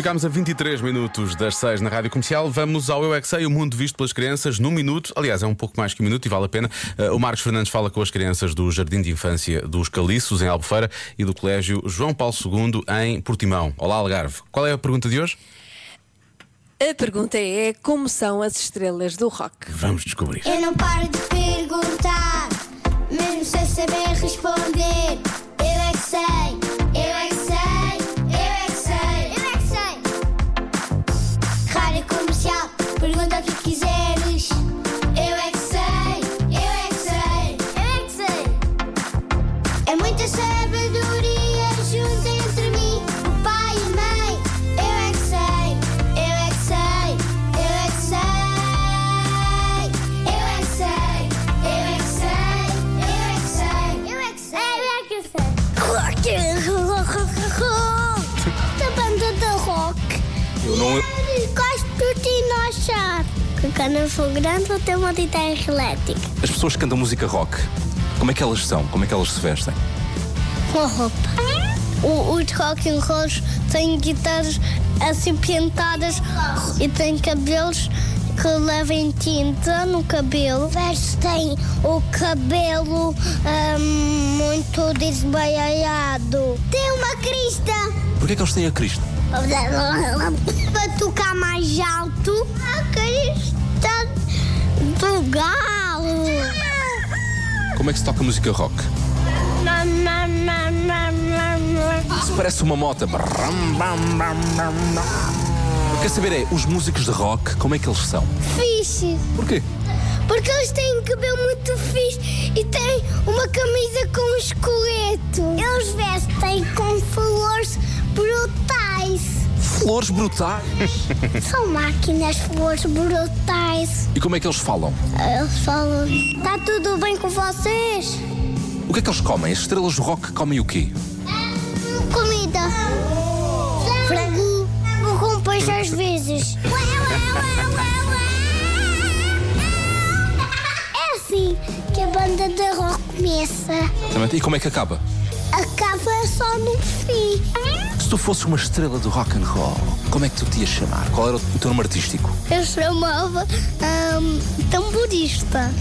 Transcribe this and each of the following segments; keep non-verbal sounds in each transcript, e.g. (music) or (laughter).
Ficámos a 23 minutos das 6 na Rádio Comercial. Vamos ao Eu é que Sei, o mundo visto pelas crianças num minuto. Aliás, é um pouco mais que um minuto e vale a pena. Uh, o Marcos Fernandes fala com as crianças do Jardim de Infância dos Caliços, em Albufeira, e do Colégio João Paulo II, em Portimão. Olá, Algarve. Qual é a pergunta de hoje? A pergunta é como são as estrelas do rock? Vamos descobrir. Eu não paro de perguntar, mesmo sem saber responder. Eu não. Gosto de dinossauros. Com cana for grande ou tem uma guitarra elétrica. As pessoas que cantam música rock, como é que elas são? Como é que elas se vestem? Com roupa. O, os rock and rolls têm guitarras assim pintadas e têm cabelos que levam tinta no cabelo. Vestem o cabelo hum, muito desbaiado. Tem uma crista. Porquê é que eles têm a Cristo? Para tocar mais alto, a crista do galo. Como é que se toca música rock? Isso parece uma moto. Quer saber é, os músicos de rock, como é que eles são? Fixe. Porquê? Porque eles têm um cabelo muito fixe e têm uma camisa com um esqueleto. Eles vestem com. Flores brutais. São máquinas flores brutais. E como é que eles falam? Eles falam: Está tudo bem com vocês? O que é que eles comem? As estrelas do rock comem o quê? Comida. Frango. Com peixe às (laughs) vezes. É assim que a banda de rock começa. E como é que acaba? Acaba só no fim. Se tu fosses uma estrela do rock and roll, como é que tu te ias chamar? Qual era o teu nome artístico? Eu chamava ahm, tamborista.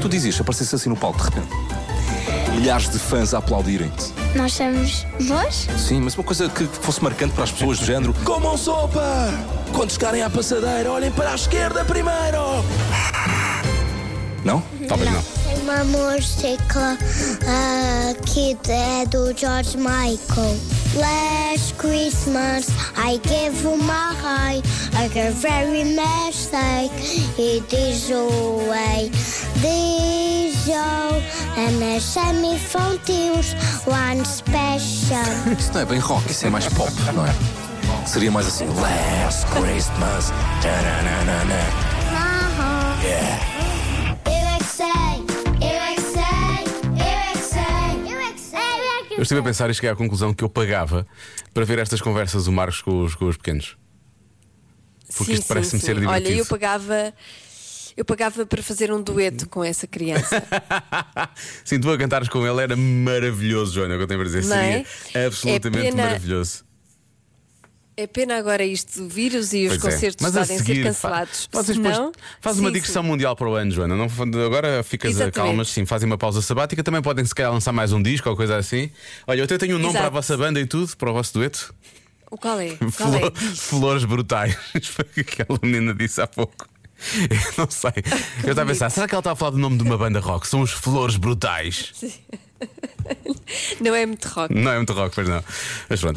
Tu dizias, se aparecesse assim no palco de repente. Milhares de fãs a aplaudirem-te. Nós somos nós? Sim, mas uma coisa que fosse marcante para as pessoas do género. Comam sopa! Quando chegarem à passadeira, olhem para a esquerda primeiro! Não? Talvez não. Tem uma música ah, que é do George Michael. Last Christmas I gave you my heart I got very mistake It is away This show And a semi-fontios One special (laughs) Isso não é bem rock, isso é mais pop, não é? Seria mais assim, Last Christmas. tananana. Yeah. Eu é estive a pensar e cheguei à conclusão que eu pagava para ver estas conversas do Marcos com os, com os pequenos. Porque isto parece-me ser Olha, divertido. eu pagava. Eu pagava para fazer um dueto com essa criança. (laughs) Sim, tu a cantares com ele era maravilhoso, Joana, é o que eu tenho para dizer. Não é? Seria absolutamente É pena- maravilhoso. É pena agora isto do vírus e os Pois é. concertos a estarem a ser seguir, cancelados. fa- Vocês Senão- faz uma Sim, digressão sim. mundial para o ano, Joana. Não, agora ficas a Exatamente. calmas, sim, fazem uma pausa sabática. Também podem, se calhar, lançar mais um disco ou coisa assim. Olha, eu até tenho um nome Exato. para a vossa banda e tudo, para o vosso dueto. O qual é? (laughs) Qual Flor- é? Flores brutais. (laughs) Foi o que aquela menina disse há pouco. Eu não sei. Eu estava a pensar, será que ela está a falar do nome de uma banda rock? São os Flores Brutais. (laughs) Não é muito rock. Não é muito rock, pois não. Mas pronto.